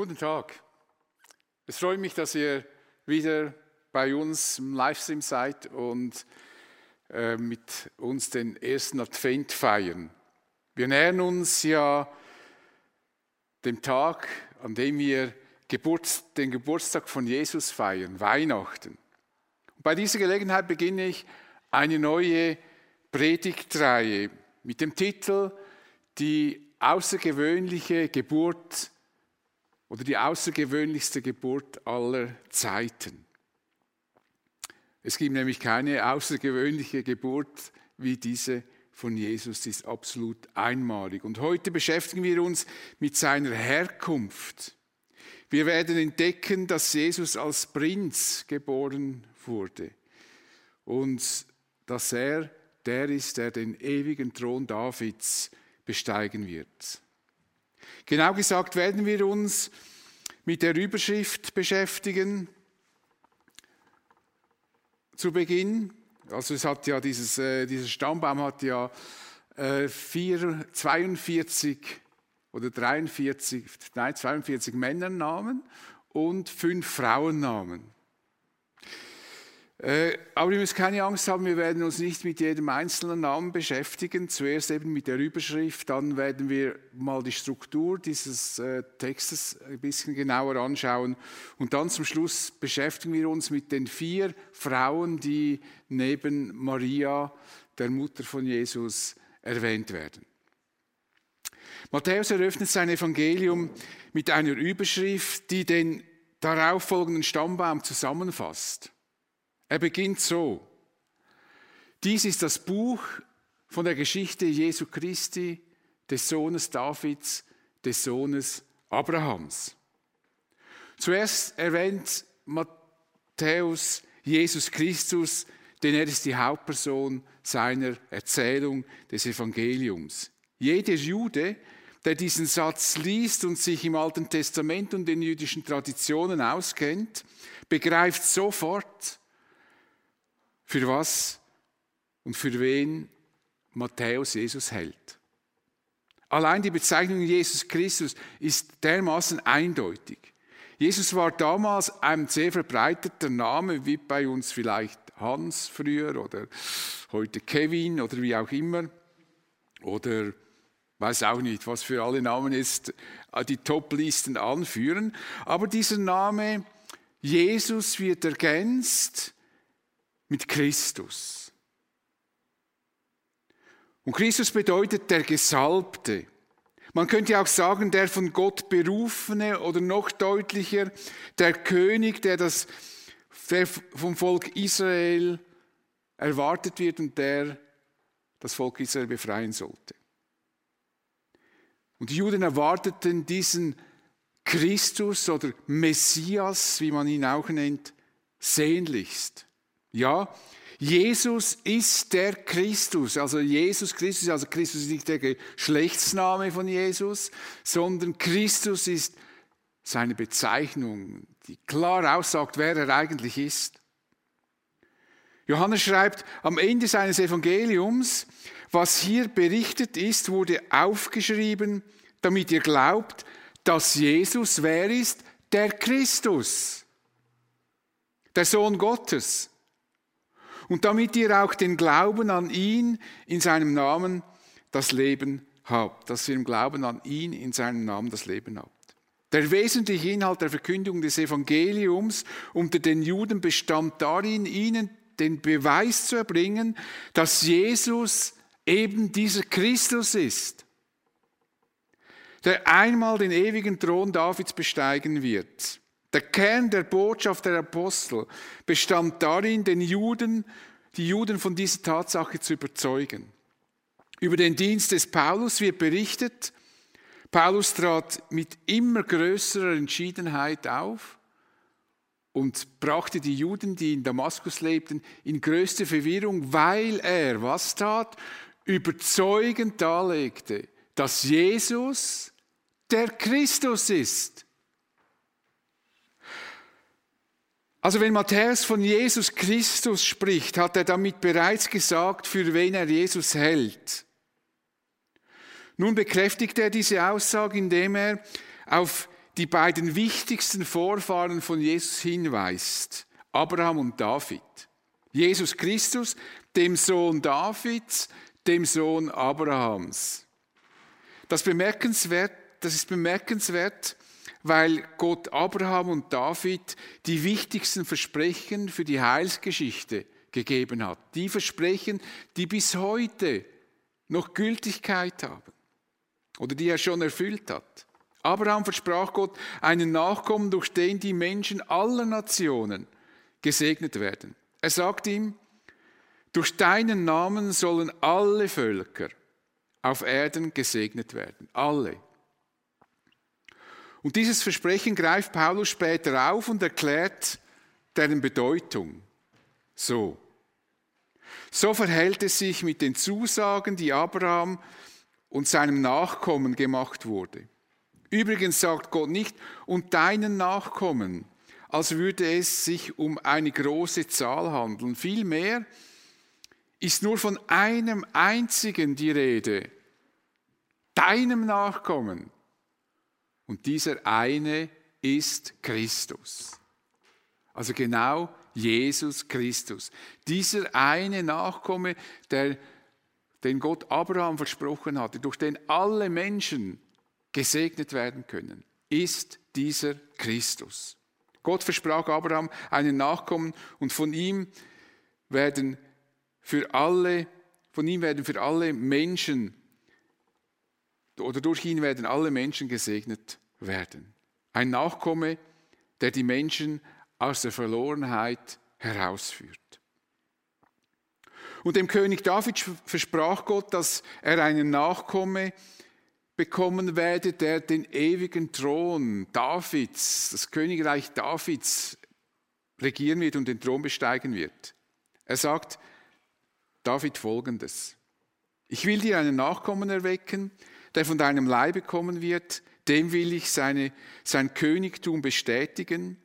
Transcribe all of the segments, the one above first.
Guten Tag. Es freut mich, dass ihr wieder bei uns im Livestream seid und äh, mit uns den ersten Advent feiern. Wir nähern uns ja dem Tag, an dem wir Geburts-, den Geburtstag von Jesus feiern, Weihnachten. Und bei dieser Gelegenheit beginne ich eine neue Predigtreihe mit dem Titel Die außergewöhnliche Geburt oder die außergewöhnlichste Geburt aller Zeiten. Es gibt nämlich keine außergewöhnliche Geburt wie diese von Jesus, die ist absolut einmalig. Und heute beschäftigen wir uns mit seiner Herkunft. Wir werden entdecken, dass Jesus als Prinz geboren wurde und dass er der ist, der den ewigen Thron Davids besteigen wird. Genau gesagt werden wir uns mit der Überschrift beschäftigen zu Beginn. Also es hat ja dieses, äh, dieser Stammbaum hat ja äh, vier, 42 oder 43, nein, 42 Männernamen und fünf Frauennamen. Äh, aber ihr müsst keine Angst haben, wir werden uns nicht mit jedem einzelnen Namen beschäftigen. Zuerst eben mit der Überschrift, dann werden wir mal die Struktur dieses äh, Textes ein bisschen genauer anschauen. Und dann zum Schluss beschäftigen wir uns mit den vier Frauen, die neben Maria, der Mutter von Jesus, erwähnt werden. Matthäus eröffnet sein Evangelium mit einer Überschrift, die den darauffolgenden Stammbaum zusammenfasst. Er beginnt so. Dies ist das Buch von der Geschichte Jesu Christi, des Sohnes Davids, des Sohnes Abrahams. Zuerst erwähnt Matthäus Jesus Christus, denn er ist die Hauptperson seiner Erzählung des Evangeliums. Jeder Jude, der diesen Satz liest und sich im Alten Testament und den jüdischen Traditionen auskennt, begreift sofort, für was und für wen Matthäus Jesus hält. Allein die Bezeichnung Jesus Christus ist dermaßen eindeutig. Jesus war damals ein sehr verbreiteter Name, wie bei uns vielleicht Hans früher oder heute Kevin oder wie auch immer. Oder weiß auch nicht, was für alle Namen jetzt die Top-Listen anführen. Aber dieser Name Jesus wird ergänzt mit Christus. Und Christus bedeutet der Gesalbte. Man könnte auch sagen, der von Gott berufene oder noch deutlicher, der König, der, das, der vom Volk Israel erwartet wird und der das Volk Israel befreien sollte. Und die Juden erwarteten diesen Christus oder Messias, wie man ihn auch nennt, sehnlichst. Ja, Jesus ist der Christus. Also Jesus Christus, also Christus ist nicht der Geschlechtsname von Jesus, sondern Christus ist seine Bezeichnung, die klar aussagt, wer er eigentlich ist. Johannes schreibt am Ende seines Evangeliums, was hier berichtet ist, wurde aufgeschrieben, damit ihr glaubt, dass Jesus wer ist? Der Christus, der Sohn Gottes und damit ihr auch den Glauben an ihn in seinem Namen das Leben habt, dass ihr im Glauben an ihn in seinem Namen das Leben habt. Der wesentliche Inhalt der Verkündigung des Evangeliums unter den Juden bestand darin, ihnen den Beweis zu erbringen, dass Jesus eben dieser Christus ist, der einmal den ewigen Thron Davids besteigen wird. Der Kern der Botschaft der Apostel bestand darin, den Juden, die Juden von dieser Tatsache zu überzeugen. Über den Dienst des Paulus wird berichtet, Paulus trat mit immer größerer Entschiedenheit auf und brachte die Juden, die in Damaskus lebten, in größte Verwirrung, weil er was tat? Überzeugend darlegte, dass Jesus der Christus ist. Also wenn Matthäus von Jesus Christus spricht, hat er damit bereits gesagt, für wen er Jesus hält. Nun bekräftigt er diese Aussage, indem er auf die beiden wichtigsten Vorfahren von Jesus hinweist, Abraham und David. Jesus Christus, dem Sohn Davids, dem Sohn Abrahams. Das, bemerkenswert, das ist bemerkenswert, weil Gott Abraham und David die wichtigsten Versprechen für die Heilsgeschichte gegeben hat. Die Versprechen, die bis heute noch Gültigkeit haben oder die er schon erfüllt hat. Abraham versprach Gott einen Nachkommen, durch den die Menschen aller Nationen gesegnet werden. Er sagt ihm, durch deinen Namen sollen alle Völker auf Erden gesegnet werden. Alle. Und dieses Versprechen greift Paulus später auf und erklärt deren Bedeutung. So. So verhält es sich mit den Zusagen, die Abraham und seinem Nachkommen gemacht wurde. Übrigens sagt Gott nicht, und deinen Nachkommen, als würde es sich um eine große Zahl handeln. Vielmehr ist nur von einem einzigen die Rede, deinem Nachkommen. Und dieser eine ist Christus. Also genau Jesus Christus. Dieser eine Nachkomme, der, den Gott Abraham versprochen hatte, durch den alle Menschen gesegnet werden können, ist dieser Christus. Gott versprach Abraham einen Nachkommen und von ihm werden für alle, von ihm werden für alle Menschen oder durch ihn werden alle Menschen gesegnet werden. Ein Nachkomme, der die Menschen aus der Verlorenheit herausführt. Und dem König David versprach Gott, dass er einen Nachkomme bekommen werde, der den ewigen Thron Davids, das Königreich Davids regieren wird und den Thron besteigen wird. Er sagt David folgendes. Ich will dir einen Nachkommen erwecken, der von deinem Leibe kommen wird, dem will ich seine, sein Königtum bestätigen.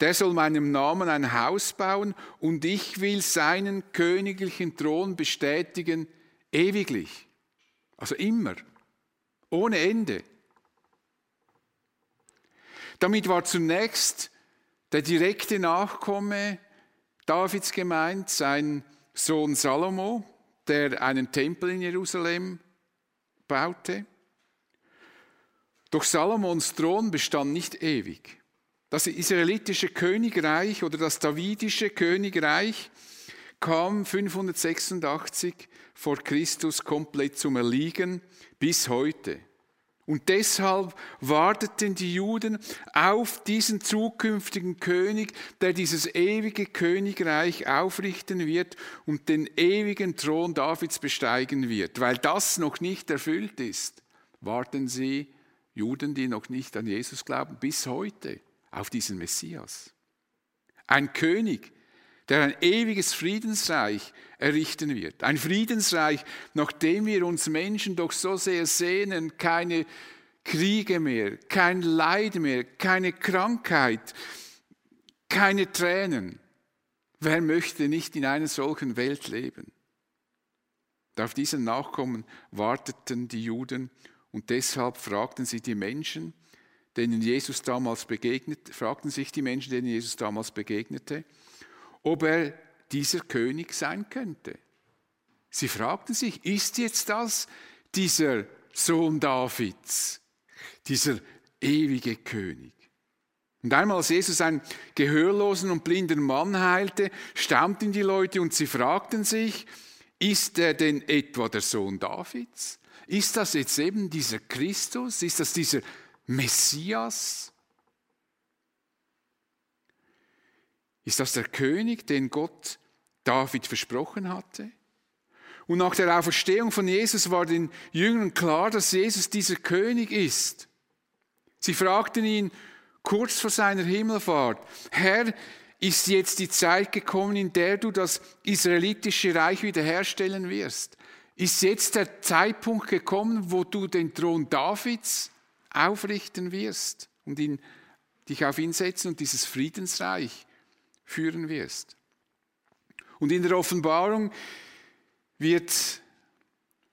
Der soll meinem Namen ein Haus bauen und ich will seinen königlichen Thron bestätigen ewiglich. Also immer ohne Ende. Damit war zunächst der direkte Nachkomme Davids gemeint, sein Sohn Salomo, der einen Tempel in Jerusalem baute. Doch Salomons Thron bestand nicht ewig. Das israelitische Königreich oder das davidische Königreich kam 586 vor Christus komplett zum Erliegen bis heute. Und deshalb warteten die Juden auf diesen zukünftigen König, der dieses ewige Königreich aufrichten wird und den ewigen Thron Davids besteigen wird. Weil das noch nicht erfüllt ist, warten sie, Juden, die noch nicht an Jesus glauben, bis heute auf diesen Messias. Ein König, der ein ewiges Friedensreich errichten wird. Ein Friedensreich, nach dem wir uns Menschen doch so sehr sehnen, keine Kriege mehr, kein Leid mehr, keine Krankheit, keine Tränen. Wer möchte nicht in einer solchen Welt leben? Auf diesen Nachkommen warteten die Juden und deshalb fragten sie die Menschen, denen Jesus damals begegnet, fragten sich die Menschen, denen Jesus damals begegnete, ob er dieser König sein könnte. Sie fragten sich, ist jetzt das dieser Sohn Davids, dieser ewige König? Und einmal, als Jesus einen gehörlosen und blinden Mann heilte, staunten die Leute und sie fragten sich, ist er denn etwa der Sohn Davids? Ist das jetzt eben dieser Christus? Ist das dieser Messias? Ist das der König, den Gott David versprochen hatte? Und nach der Auferstehung von Jesus war den Jüngern klar, dass Jesus dieser König ist. Sie fragten ihn kurz vor seiner Himmelfahrt, Herr, ist jetzt die Zeit gekommen, in der du das israelitische Reich wiederherstellen wirst? Ist jetzt der Zeitpunkt gekommen, wo du den Thron Davids aufrichten wirst und ihn, dich auf ihn setzen und dieses Friedensreich führen wirst. Und in der Offenbarung wird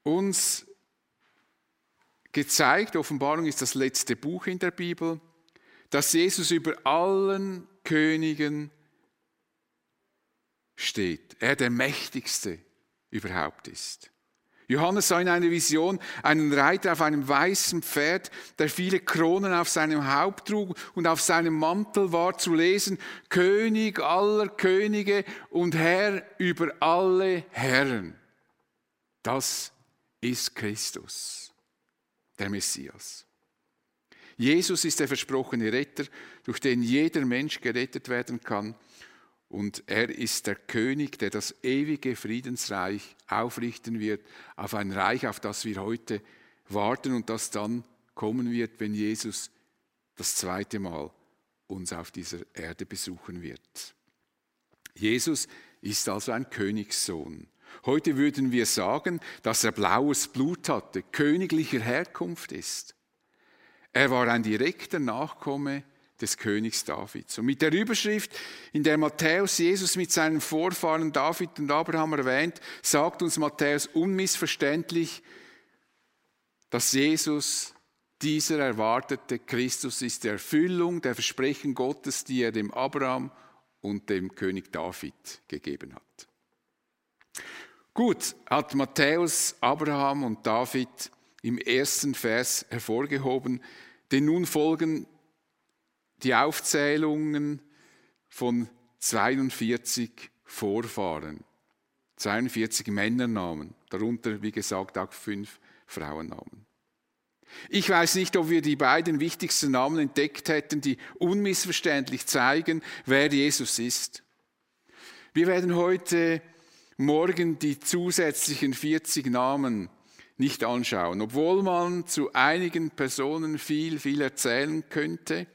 uns gezeigt, Offenbarung ist das letzte Buch in der Bibel, dass Jesus über allen Königen steht. Er der mächtigste überhaupt ist. Johannes sah in einer Vision einen Reiter auf einem weißen Pferd, der viele Kronen auf seinem Haupt trug und auf seinem Mantel war zu lesen, König aller Könige und Herr über alle Herren. Das ist Christus, der Messias. Jesus ist der versprochene Retter, durch den jeder Mensch gerettet werden kann. Und er ist der König, der das ewige Friedensreich aufrichten wird, auf ein Reich, auf das wir heute warten und das dann kommen wird, wenn Jesus das zweite Mal uns auf dieser Erde besuchen wird. Jesus ist also ein Königssohn. Heute würden wir sagen, dass er blaues Blut hatte, königlicher Herkunft ist. Er war ein direkter Nachkomme des Königs Davids. Und mit der Überschrift, in der Matthäus Jesus mit seinen Vorfahren David und Abraham erwähnt, sagt uns Matthäus unmissverständlich, dass Jesus dieser erwartete Christus ist, die Erfüllung der Versprechen Gottes, die er dem Abraham und dem König David gegeben hat. Gut, hat Matthäus Abraham und David im ersten Vers hervorgehoben, denn nun folgen die Aufzählungen von 42 Vorfahren, 42 Männernamen, darunter, wie gesagt, auch fünf Frauennamen. Ich weiß nicht, ob wir die beiden wichtigsten Namen entdeckt hätten, die unmissverständlich zeigen, wer Jesus ist. Wir werden heute Morgen die zusätzlichen 40 Namen nicht anschauen, obwohl man zu einigen Personen viel, viel erzählen könnte.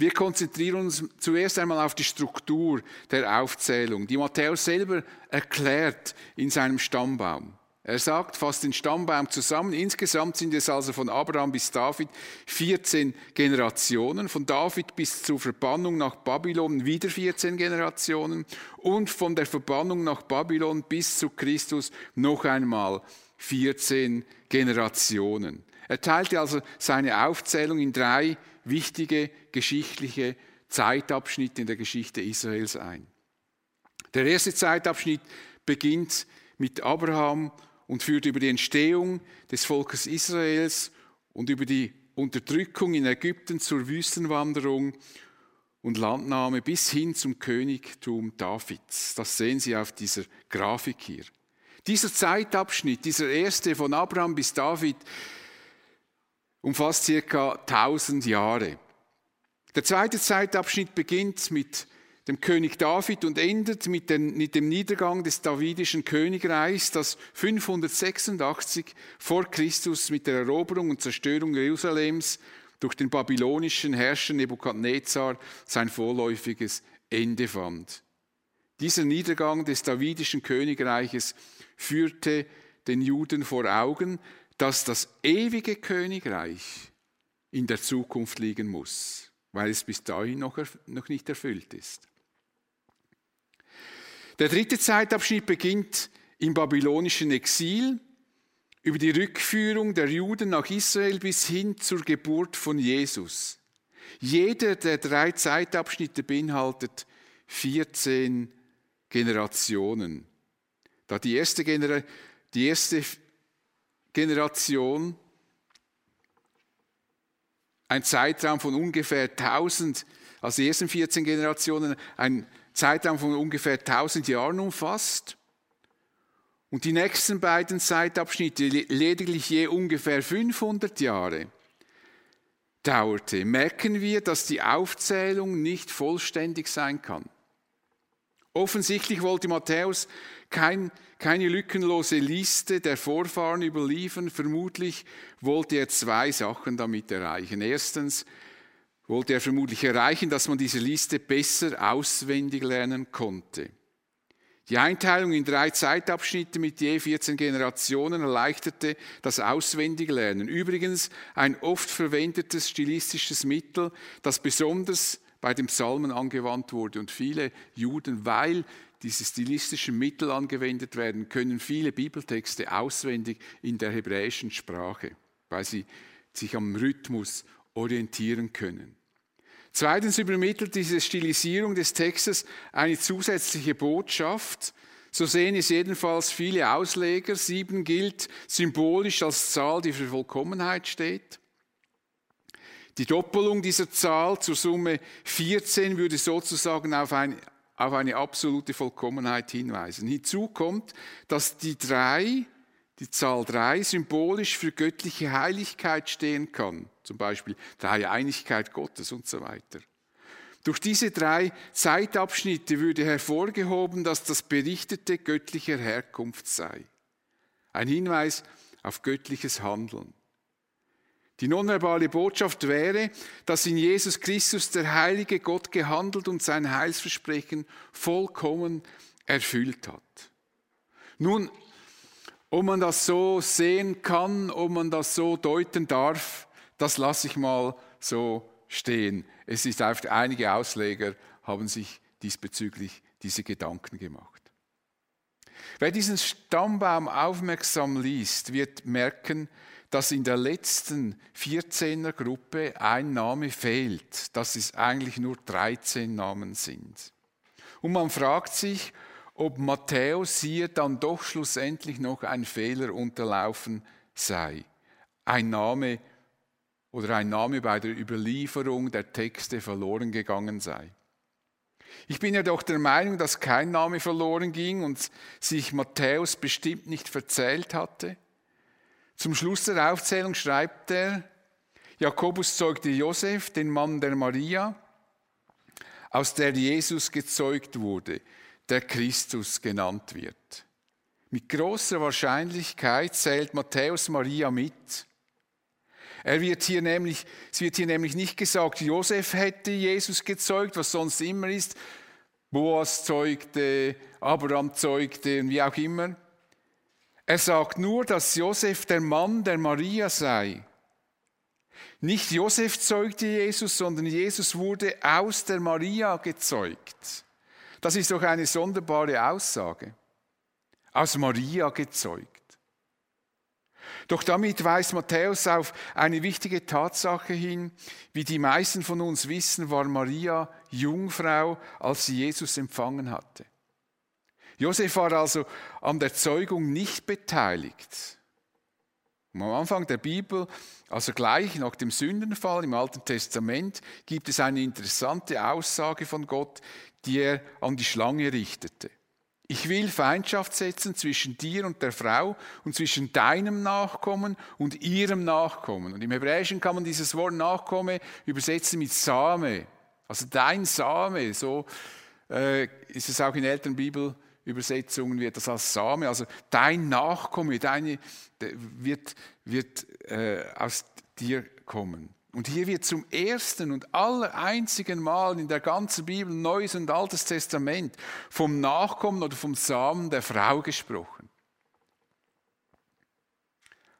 Wir konzentrieren uns zuerst einmal auf die Struktur der Aufzählung, die Matthäus selber erklärt in seinem Stammbaum. Er sagt, fasst den Stammbaum zusammen. Insgesamt sind es also von Abraham bis David 14 Generationen, von David bis zur Verbannung nach Babylon wieder 14 Generationen und von der Verbannung nach Babylon bis zu Christus noch einmal 14 Generationen. Er teilte also seine Aufzählung in drei wichtige geschichtliche Zeitabschnitte in der Geschichte Israels ein. Der erste Zeitabschnitt beginnt mit Abraham und führt über die Entstehung des Volkes Israels und über die Unterdrückung in Ägypten zur Wüstenwanderung und Landnahme bis hin zum Königtum Davids. Das sehen Sie auf dieser Grafik hier. Dieser Zeitabschnitt, dieser erste von Abraham bis David, umfasst circa 1000 Jahre. Der zweite Zeitabschnitt beginnt mit dem König David und endet mit, dem Niedergang des davidischen Königreichs, das 586 vor Christus mit der Eroberung und Zerstörung Jerusalems durch den babylonischen Herrscher Nebukadnezar sein vorläufiges Ende fand. Dieser Niedergang des davidischen Königreiches führte den Juden vor Augen, dass das ewige Königreich in der Zukunft liegen muss, weil es bis dahin noch, noch nicht erfüllt ist. Der dritte Zeitabschnitt beginnt im babylonischen Exil über die Rückführung der Juden nach Israel bis hin zur Geburt von Jesus. Jeder der drei Zeitabschnitte beinhaltet 14 Generationen. Da die erste, Genera die erste Generation. Ein Zeitraum von ungefähr 1000, also die ersten 14 Generationen, ein Zeitraum von ungefähr 1000 Jahren umfasst. Und die nächsten beiden Zeitabschnitte lediglich je ungefähr 500 Jahre dauerte, merken wir, dass die Aufzählung nicht vollständig sein kann. Offensichtlich wollte Matthäus kein, keine lückenlose Liste der Vorfahren überliefern. Vermutlich wollte er zwei Sachen damit erreichen. Erstens, wollte er vermutlich erreichen, dass man diese Liste besser auswendig lernen konnte. Die Einteilung in drei Zeitabschnitte mit je 14 Generationen erleichterte das Auswendiglernen. Übrigens ein oft verwendetes stilistisches Mittel, das besonders bei den Psalmen angewandt wurde. Und viele Juden, weil diese stilistischen Mittel angewendet werden, können viele Bibeltexte auswendig in der hebräischen Sprache, weil sie sich am Rhythmus orientieren können. Zweitens übermittelt diese Stilisierung des Textes eine zusätzliche Botschaft. So sehen es jedenfalls viele Ausleger. Sieben gilt symbolisch als Zahl, die für Vollkommenheit steht. Die Doppelung dieser Zahl zur Summe 14 würde sozusagen auf, ein, auf eine absolute Vollkommenheit hinweisen. Hinzu kommt, dass die drei, die Zahl 3 symbolisch für göttliche Heiligkeit stehen kann, zum Beispiel Dreieinigkeit Gottes und so weiter. Durch diese drei Zeitabschnitte würde hervorgehoben, dass das Berichtete göttlicher Herkunft sei. Ein Hinweis auf göttliches Handeln. Die nonverbale Botschaft wäre, dass in Jesus Christus der heilige Gott gehandelt und sein Heilsversprechen vollkommen erfüllt hat. Nun, ob man das so sehen kann, ob man das so deuten darf, das lasse ich mal so stehen. Es ist einfach, einige Ausleger haben sich diesbezüglich diese Gedanken gemacht. Wer diesen Stammbaum aufmerksam liest, wird merken, dass in der letzten 14er Gruppe ein Name fehlt, dass es eigentlich nur 13 Namen sind. Und man fragt sich, ob Matthäus hier dann doch schlussendlich noch ein Fehler unterlaufen sei. Ein Name oder ein Name bei der Überlieferung der Texte verloren gegangen sei. Ich bin ja doch der Meinung, dass kein Name verloren ging und sich Matthäus bestimmt nicht verzählt hatte. Zum Schluss der Aufzählung schreibt er, Jakobus zeugte Josef, den Mann der Maria, aus der Jesus gezeugt wurde, der Christus genannt wird. Mit großer Wahrscheinlichkeit zählt Matthäus Maria mit. Er wird hier nämlich, es wird hier nämlich nicht gesagt, Josef hätte Jesus gezeugt, was sonst immer ist. Boas zeugte, Abraham zeugte und wie auch immer. Er sagt nur, dass Josef der Mann der Maria sei. Nicht Josef zeugte Jesus, sondern Jesus wurde aus der Maria gezeugt. Das ist doch eine sonderbare Aussage. Aus Maria gezeugt. Doch damit weist Matthäus auf eine wichtige Tatsache hin. Wie die meisten von uns wissen, war Maria Jungfrau, als sie Jesus empfangen hatte. Josef war also an der Zeugung nicht beteiligt. am Anfang der Bibel, also gleich nach dem Sündenfall im Alten Testament, gibt es eine interessante Aussage von Gott, die er an die Schlange richtete. Ich will Feindschaft setzen zwischen dir und der Frau und zwischen deinem Nachkommen und ihrem Nachkommen. Und im Hebräischen kann man dieses Wort Nachkomme übersetzen mit Same. Also dein Same, so äh, ist es auch in älteren Bibel Übersetzungen wird das als Same, also dein Nachkomme, deine, wird, wird äh, aus dir kommen. Und hier wird zum ersten und allereinzigen Mal in der ganzen Bibel, Neues und Altes Testament, vom Nachkommen oder vom Samen der Frau gesprochen.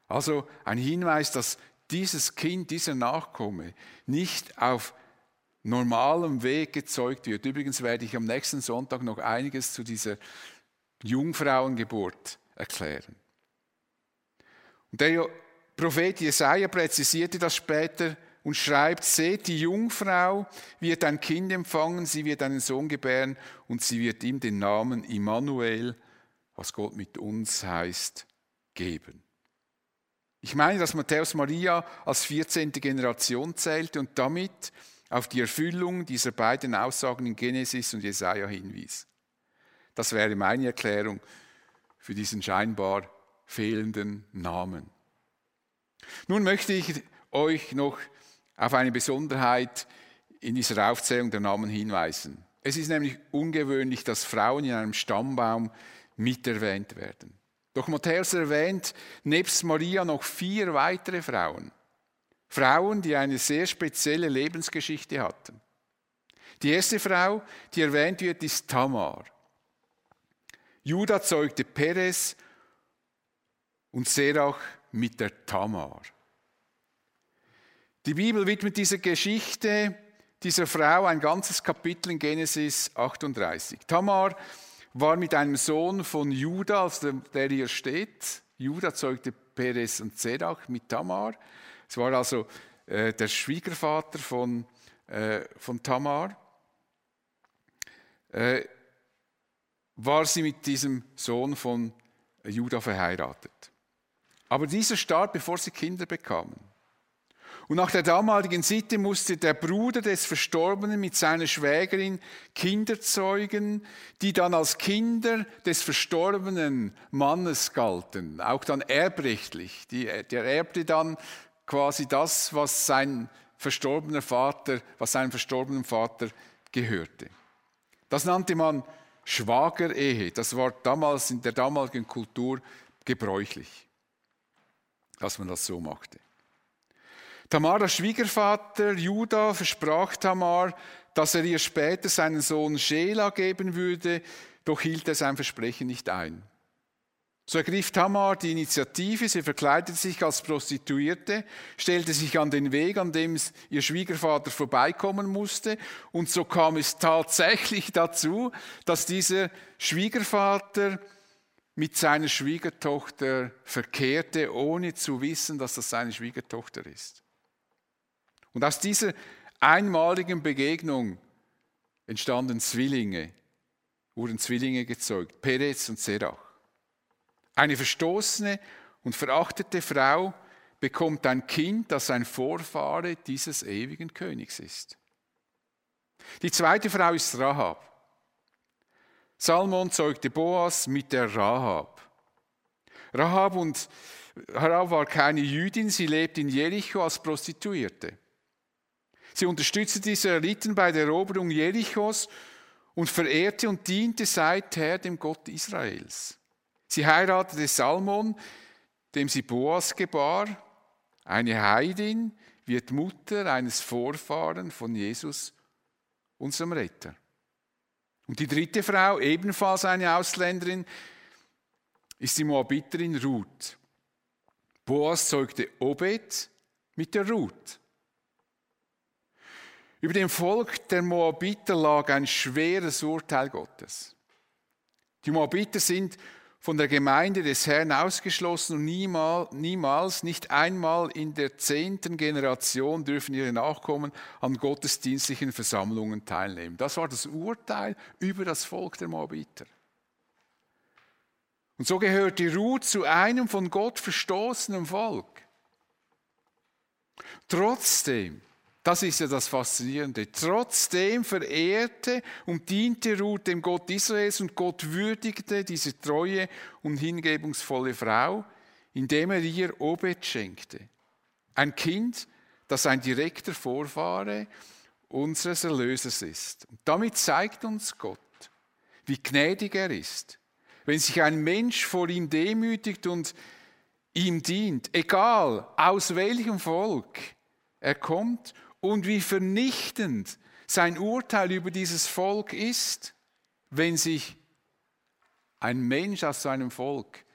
Also ein Hinweis, dass dieses Kind, dieser Nachkomme nicht auf normalem Weg gezeugt wird. Übrigens werde ich am nächsten Sonntag noch einiges zu dieser Jungfrauengeburt erklären. Und der Prophet Jesaja präzisierte das später und schreibt: Seht, die Jungfrau wird ein Kind empfangen, sie wird einen Sohn gebären und sie wird ihm den Namen Immanuel, was Gott mit uns heißt, geben. Ich meine, dass Matthäus Maria als 14. Generation zählte und damit auf die Erfüllung dieser beiden Aussagen in Genesis und Jesaja hinwies. Das wäre meine Erklärung für diesen scheinbar fehlenden Namen. Nun möchte ich euch noch auf eine Besonderheit in dieser Aufzählung der Namen hinweisen. Es ist nämlich ungewöhnlich, dass Frauen in einem Stammbaum miterwähnt werden. Doch Matthäus erwähnt nebst Maria noch vier weitere Frauen. Frauen, die eine sehr spezielle Lebensgeschichte hatten. Die erste Frau, die erwähnt wird, ist Tamar. Judah zeugte Perez und Serach mit der Tamar. Die Bibel widmet dieser Geschichte dieser Frau ein ganzes Kapitel in Genesis 38. Tamar war mit einem Sohn von Judah, also der hier steht. Judah zeugte Perez und Serach mit Tamar. Es war also äh, der Schwiegervater von äh, von Tamar, äh, war sie mit diesem Sohn von Judah verheiratet. Aber dieser starb, bevor sie Kinder bekamen. Und nach der damaligen Sitte musste der Bruder des Verstorbenen mit seiner Schwägerin Kinder zeugen, die dann als Kinder des verstorbenen Mannes galten, auch dann erbrechtlich. Die, der erbte dann quasi das, was sein verstorbener Vater, was seinem verstorbenen Vater gehörte. Das nannte man Schwagerehe. Das war damals in der damaligen Kultur gebräuchlich, dass man das so machte. Tamaras Schwiegervater Judah versprach Tamar, dass er ihr später seinen Sohn Schela geben würde, doch hielt er sein Versprechen nicht ein. So ergriff Tamar die Initiative, sie verkleidete sich als Prostituierte, stellte sich an den Weg, an dem ihr Schwiegervater vorbeikommen musste, und so kam es tatsächlich dazu, dass dieser Schwiegervater mit seiner Schwiegertochter verkehrte, ohne zu wissen, dass das seine Schwiegertochter ist. Und aus dieser einmaligen Begegnung entstanden Zwillinge, wurden Zwillinge gezeugt, Perez und Serach. Eine verstoßene und verachtete Frau bekommt ein Kind, das ein Vorfahre dieses ewigen Königs ist. Die zweite Frau ist Rahab. Salmon zeugte Boas mit der Rahab. Rahab, und, Rahab war keine Jüdin, sie lebte in Jericho als Prostituierte. Sie unterstützte die Israeliten bei der Eroberung Jerichos und verehrte und diente seither dem Gott Israels. Sie heiratete Salmon, dem sie Boas gebar. Eine Heidin wird Mutter eines Vorfahren von Jesus, unserem Retter. Und die dritte Frau, ebenfalls eine Ausländerin, ist die Moabiterin Ruth. Boas zeugte Obed mit der Ruth. Über dem Volk der Moabiter lag ein schweres Urteil Gottes. Die Moabiter sind von der Gemeinde des Herrn ausgeschlossen und niemals, niemals, nicht einmal in der zehnten Generation dürfen ihre Nachkommen an gottesdienstlichen Versammlungen teilnehmen. Das war das Urteil über das Volk der Moabiter. Und so gehört die Ruth zu einem von Gott verstoßenen Volk. Trotzdem das ist ja das Faszinierende. Trotzdem verehrte und diente Ruth dem Gott Israels und Gott würdigte diese treue und hingebungsvolle Frau, indem er ihr Obed schenkte. Ein Kind, das ein direkter Vorfahre unseres Erlösers ist. Und damit zeigt uns Gott, wie gnädig er ist. Wenn sich ein Mensch vor ihm demütigt und ihm dient, egal aus welchem Volk er kommt und wie vernichtend sein Urteil über dieses Volk ist, wenn sich ein Mensch aus seinem Volk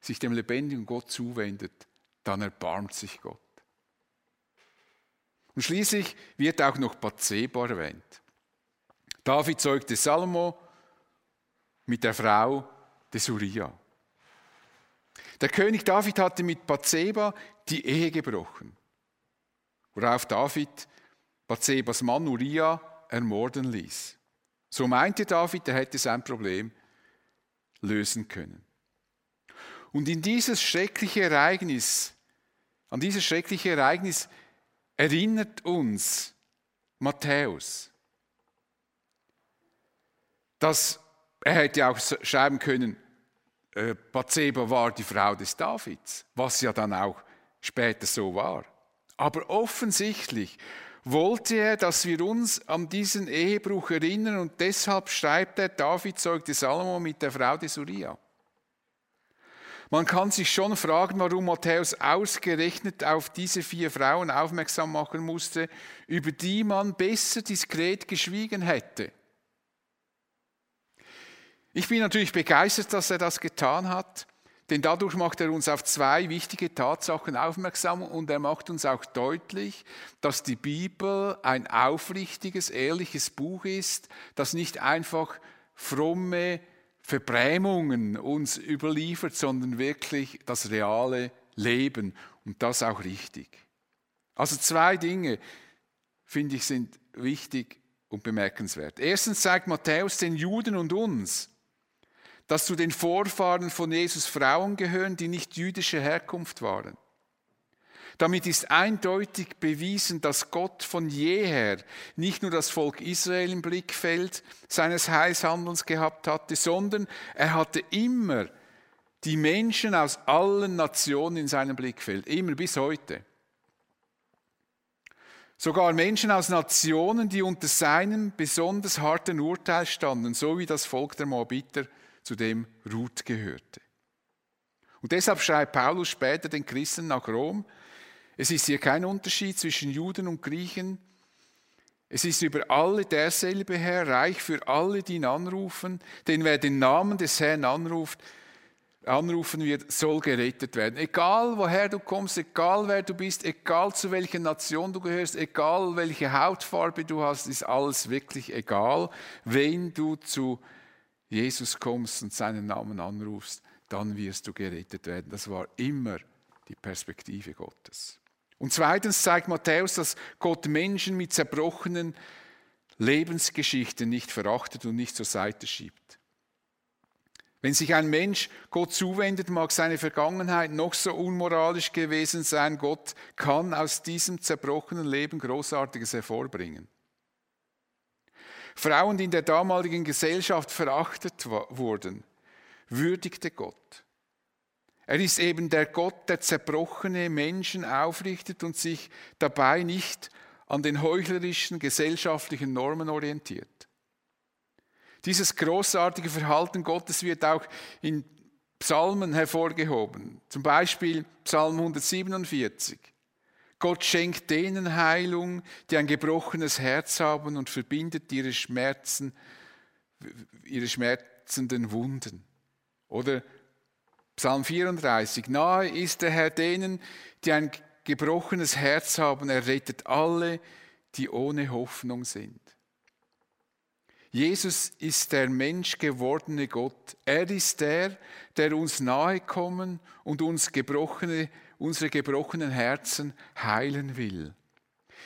sich dem lebendigen Gott zuwendet, dann erbarmt sich Gott. Und schließlich wird auch noch Bathseba erwähnt. David zeugte Salomo mit der Frau des Uriah. Der König David hatte mit Bathseba die Ehe gebrochen worauf David Bathsebas Mann Uriah ermorden ließ. So meinte David, er hätte sein Problem lösen können. Und in dieses schreckliche Ereignis, an dieses schreckliche Ereignis erinnert uns Matthäus, dass er hätte auch schreiben können, äh, Bathseba war die Frau des Davids, was ja dann auch später so war. Aber offensichtlich wollte er, dass wir uns an diesen Ehebruch erinnern und deshalb schreibt er, David zeugte Salomo mit der Frau des Uriah. Man kann sich schon fragen, warum Matthäus ausgerechnet auf diese vier Frauen aufmerksam machen musste, über die man besser diskret geschwiegen hätte. Ich bin natürlich begeistert, dass er das getan hat. Denn dadurch macht er uns auf zwei wichtige Tatsachen aufmerksam und er macht uns auch deutlich, dass die Bibel ein aufrichtiges, ehrliches Buch ist, das nicht einfach fromme Verbrämungen uns überliefert, sondern wirklich das reale Leben und das auch richtig. Also zwei Dinge. finde ich, sind wichtig und bemerkenswert. Erstens zeigt Matthäus den Juden und uns, dass zu den Vorfahren von Jesus Frauen gehören, die nicht jüdischer Herkunft waren. Damit ist eindeutig bewiesen, dass Gott von jeher nicht nur das Volk Israel im Blickfeld seines Heilshandelns gehabt hatte, sondern er hatte immer die Menschen aus allen Nationen in seinem Blickfeld, immer bis heute. Sogar Menschen aus Nationen, die unter seinem besonders harten Urteil standen, so wie das Volk der Moabiter, zu dem Ruth gehörte. Und deshalb schreibt Paulus später den Christen nach Rom, es ist hier kein Unterschied zwischen Juden und Griechen. Es ist über alle derselbe Herr, reich für alle, die ihn anrufen. Denn wer den Namen des Herrn anruft, anrufen wird, soll gerettet werden. Egal woher du kommst, egal wer du bist, egal zu welcher Nation du gehörst, egal welche Hautfarbe du hast, ist alles wirklich egal. Wenn du zu Jesus kommst und seinen Namen anrufst, dann wirst du gerettet werden. Das war immer die Perspektive Gottes. Und zweitens zeigt Matthäus, dass Gott Menschen mit zerbrochenen Lebensgeschichten nicht verachtet und nicht zur Seite schiebt. Wenn sich ein Mensch Gott zuwendet, mag seine Vergangenheit noch so unmoralisch gewesen sein, Gott kann aus diesem zerbrochenen Leben Großartiges hervorbringen. Frauen, die in der damaligen Gesellschaft verachtet wurden, würdigte Gott. Er ist eben der Gott, der zerbrochene Menschen aufrichtet und sich dabei nicht an den heuchlerischen gesellschaftlichen Normen orientiert. Dieses großartige Verhalten Gottes wird auch in Psalmen hervorgehoben, zum Beispiel Psalm 147. Gott schenkt denen Heilung, die ein gebrochenes Herz haben und verbindet ihre Schmerzen, ihre schmerzenden Wunden. Oder Psalm 34. Nahe ist der Herr denen, die ein gebrochenes Herz haben. Er rettet alle, die ohne Hoffnung sind. Jesus ist der menschgewordene Gott. Er ist der, der uns nahe kommen und uns gebrochene, unsere gebrochenen Herzen heilen will.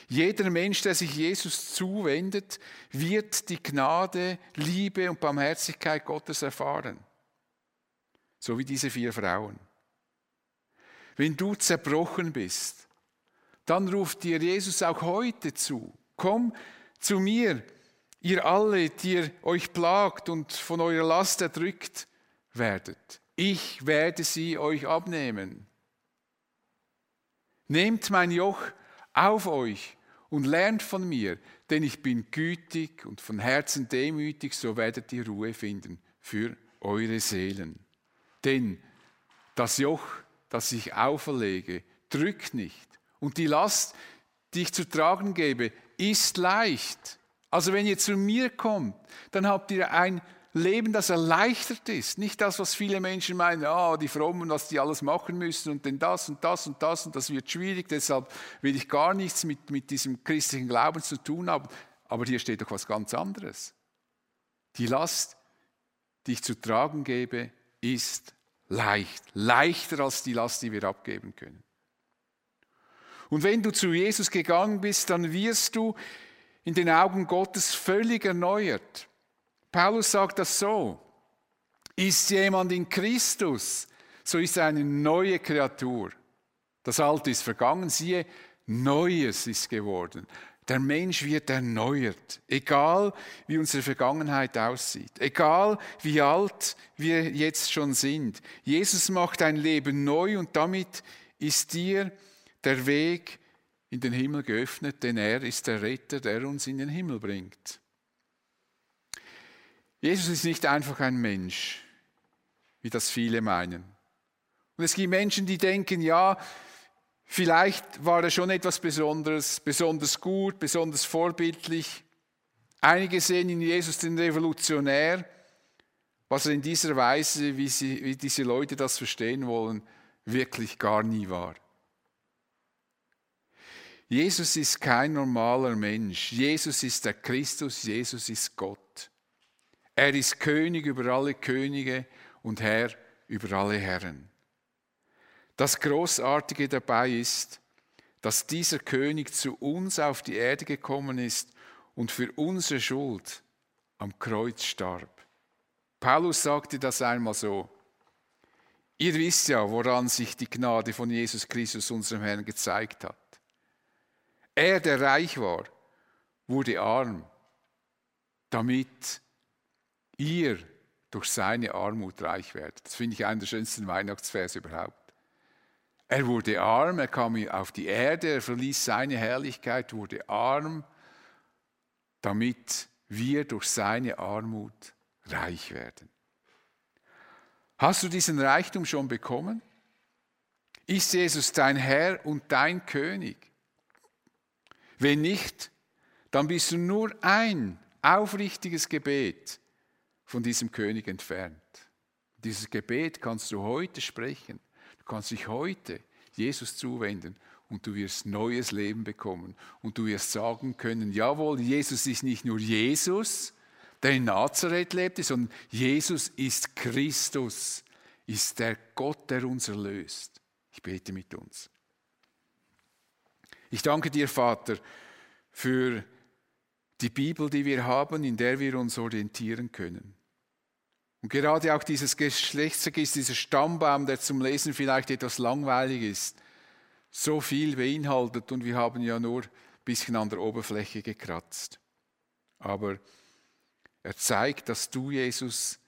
Jeder Mensch, der sich Jesus zuwendet, wird die Gnade, Liebe und Barmherzigkeit Gottes erfahren so wie diese vier Frauen. Wenn du zerbrochen bist, dann ruft dir Jesus auch heute zu. Komm zu mir, ihr alle, die ihr euch plagt und von eurer Last erdrückt werdet. Ich werde sie euch abnehmen. Nehmt mein Joch auf euch und lernt von mir, denn ich bin gütig und von Herzen demütig, so werdet ihr Ruhe finden für eure Seelen. Denn das Joch, das ich auferlege, drückt nicht. Und die Last, die ich zu tragen gebe, ist leicht. Also wenn ihr zu mir kommt, dann habt ihr ein Leben, das erleichtert ist. Nicht das, was viele Menschen meinen, ah, die Frommen, was die alles machen müssen und denn das und das und das und das wird schwierig, deshalb will ich gar nichts mit, mit diesem christlichen Glauben zu tun haben. Aber hier steht doch was ganz anderes. Die Last, die ich zu tragen gebe, ist leicht, leichter als die Last, die wir abgeben können. Und wenn du zu Jesus gegangen bist, dann wirst du in den Augen Gottes völlig erneuert. Paulus sagt das so, ist jemand in Christus, so ist er eine neue Kreatur. Das Alte ist vergangen, siehe, Neues ist geworden. Der Mensch wird erneuert, egal wie unsere Vergangenheit aussieht, egal wie alt wir jetzt schon sind. Jesus macht ein Leben neu und damit ist dir der Weg in den Himmel geöffnet, denn er ist der Retter, der uns in den Himmel bringt. Jesus ist nicht einfach ein Mensch, wie das viele meinen. Und es gibt Menschen, die denken, ja, Vielleicht war er schon etwas Besonderes, besonders gut, besonders vorbildlich. Einige sehen in Jesus den Revolutionär, was er in dieser Weise, wie, sie, wie diese Leute das verstehen wollen, wirklich gar nie war. Jesus ist kein normaler Mensch. Jesus ist der Christus, Jesus ist Gott. Er ist König über alle Könige und Herr über alle Herren. Das Großartige dabei ist, dass dieser König zu uns auf die Erde gekommen ist und für unsere Schuld am Kreuz starb. Paulus sagte das einmal so. Ihr wisst ja, woran sich die Gnade von Jesus Christus, unserem Herrn, gezeigt hat. Er, der reich war, wurde arm, damit ihr durch seine Armut reich werdet. Das finde ich einen der schönsten Weihnachtsverse überhaupt. Er wurde arm, er kam auf die Erde, er verließ seine Herrlichkeit, wurde arm, damit wir durch seine Armut reich werden. Hast du diesen Reichtum schon bekommen? Ist Jesus dein Herr und dein König? Wenn nicht, dann bist du nur ein aufrichtiges Gebet von diesem König entfernt. Dieses Gebet kannst du heute sprechen. Du kannst dich heute Jesus zuwenden und du wirst neues Leben bekommen. Und du wirst sagen können, jawohl, Jesus ist nicht nur Jesus, der in Nazareth lebte, sondern Jesus ist Christus, ist der Gott, der uns erlöst. Ich bete mit uns. Ich danke dir, Vater, für die Bibel, die wir haben, in der wir uns orientieren können. Und gerade auch dieses Geschlechtsregister, dieser Stammbaum, der zum Lesen vielleicht etwas langweilig ist, so viel beinhaltet und wir haben ja nur ein bisschen an der Oberfläche gekratzt. Aber er zeigt, dass du, Jesus,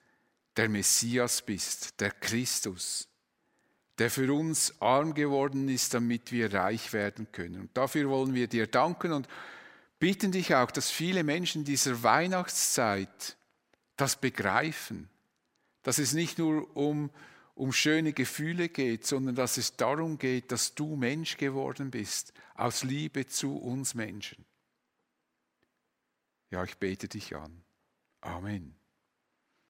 der Messias bist, der Christus, der für uns arm geworden ist, damit wir reich werden können. Und dafür wollen wir dir danken und bitten dich auch, dass viele Menschen dieser Weihnachtszeit das begreifen dass es nicht nur um, um schöne Gefühle geht, sondern dass es darum geht, dass du Mensch geworden bist, aus Liebe zu uns Menschen. Ja, ich bete dich an. Amen.